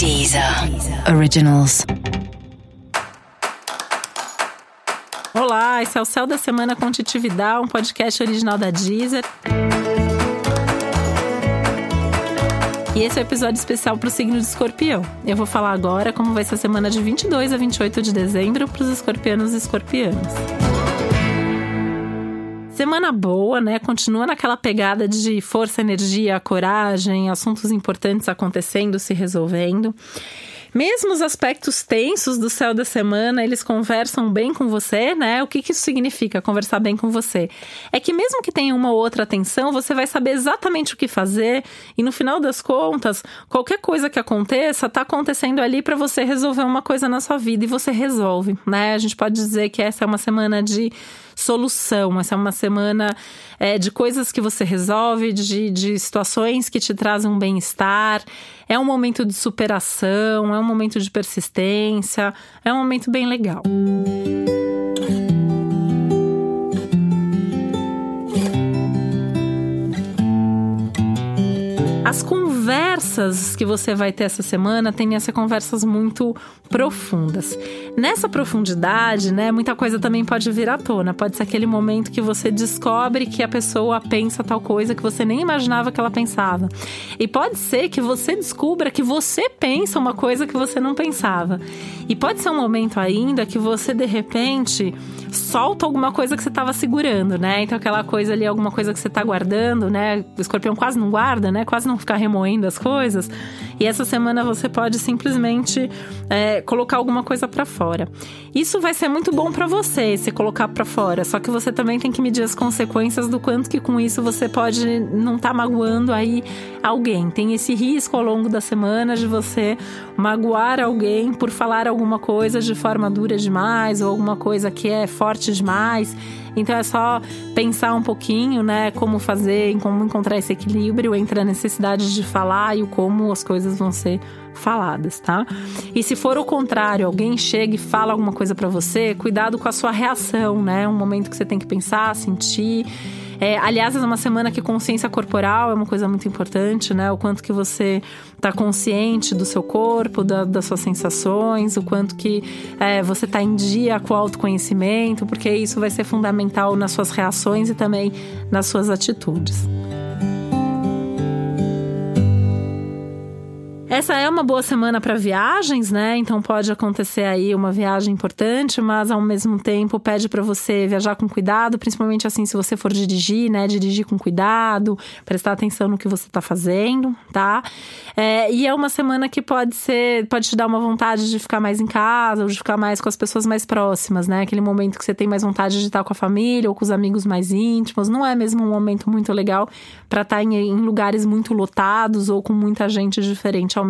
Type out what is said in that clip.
Deezer Originals. Olá, esse é o Céu da Semana com Titividade, um podcast original da Deezer. E esse é o um episódio especial para o signo de escorpião. Eu vou falar agora como vai ser a semana de 22 a 28 de dezembro para os escorpianos e escorpianas. Semana boa, né? Continua naquela pegada de força, energia, coragem, assuntos importantes acontecendo, se resolvendo. Mesmo os aspectos tensos do céu da semana, eles conversam bem com você, né? O que, que isso significa, conversar bem com você? É que mesmo que tenha uma ou outra tensão, você vai saber exatamente o que fazer e no final das contas, qualquer coisa que aconteça, tá acontecendo ali para você resolver uma coisa na sua vida e você resolve, né? A gente pode dizer que essa é uma semana de solução. Essa é uma semana é, de coisas que você resolve, de, de situações que te trazem um bem-estar. É um momento de superação, é um momento de persistência, é um momento bem legal. As conversas que você vai ter essa semana têm ser conversas muito profundas. Nessa profundidade, né, muita coisa também pode vir à tona. Pode ser aquele momento que você descobre que a pessoa pensa tal coisa que você nem imaginava que ela pensava. E pode ser que você descubra que você pensa uma coisa que você não pensava. E pode ser um momento ainda que você de repente solta alguma coisa que você estava segurando, né? Então aquela coisa ali, alguma coisa que você está guardando, né? O escorpião quase não guarda, né? Quase não ficar remoendo as coisas. E essa semana você pode simplesmente é, colocar alguma coisa para fora. Isso vai ser muito bom para você, se colocar para fora. Só que você também tem que medir as consequências do quanto que com isso você pode não estar tá magoando aí alguém. Tem esse risco ao longo da semana de você magoar alguém por falar alguma coisa de forma dura demais ou alguma coisa que é forte demais. Então é só pensar um pouquinho, né, como fazer, como encontrar esse equilíbrio entre a necessidade de falar e o como as coisas vão ser faladas, tá? E se for o contrário, alguém chega e fala alguma coisa para você, cuidado com a sua reação, né? Um momento que você tem que pensar, sentir é, aliás, é uma semana que consciência corporal é uma coisa muito importante, né? O quanto que você está consciente do seu corpo, da, das suas sensações, o quanto que é, você está em dia com o autoconhecimento, porque isso vai ser fundamental nas suas reações e também nas suas atitudes. Essa é uma boa semana para viagens, né? Então pode acontecer aí uma viagem importante, mas ao mesmo tempo pede para você viajar com cuidado, principalmente assim se você for dirigir, né? Dirigir com cuidado, prestar atenção no que você está fazendo, tá? É, e é uma semana que pode ser, pode te dar uma vontade de ficar mais em casa ou de ficar mais com as pessoas mais próximas, né? Aquele momento que você tem mais vontade de estar com a família ou com os amigos mais íntimos. Não é mesmo um momento muito legal para estar em, em lugares muito lotados ou com muita gente diferente ao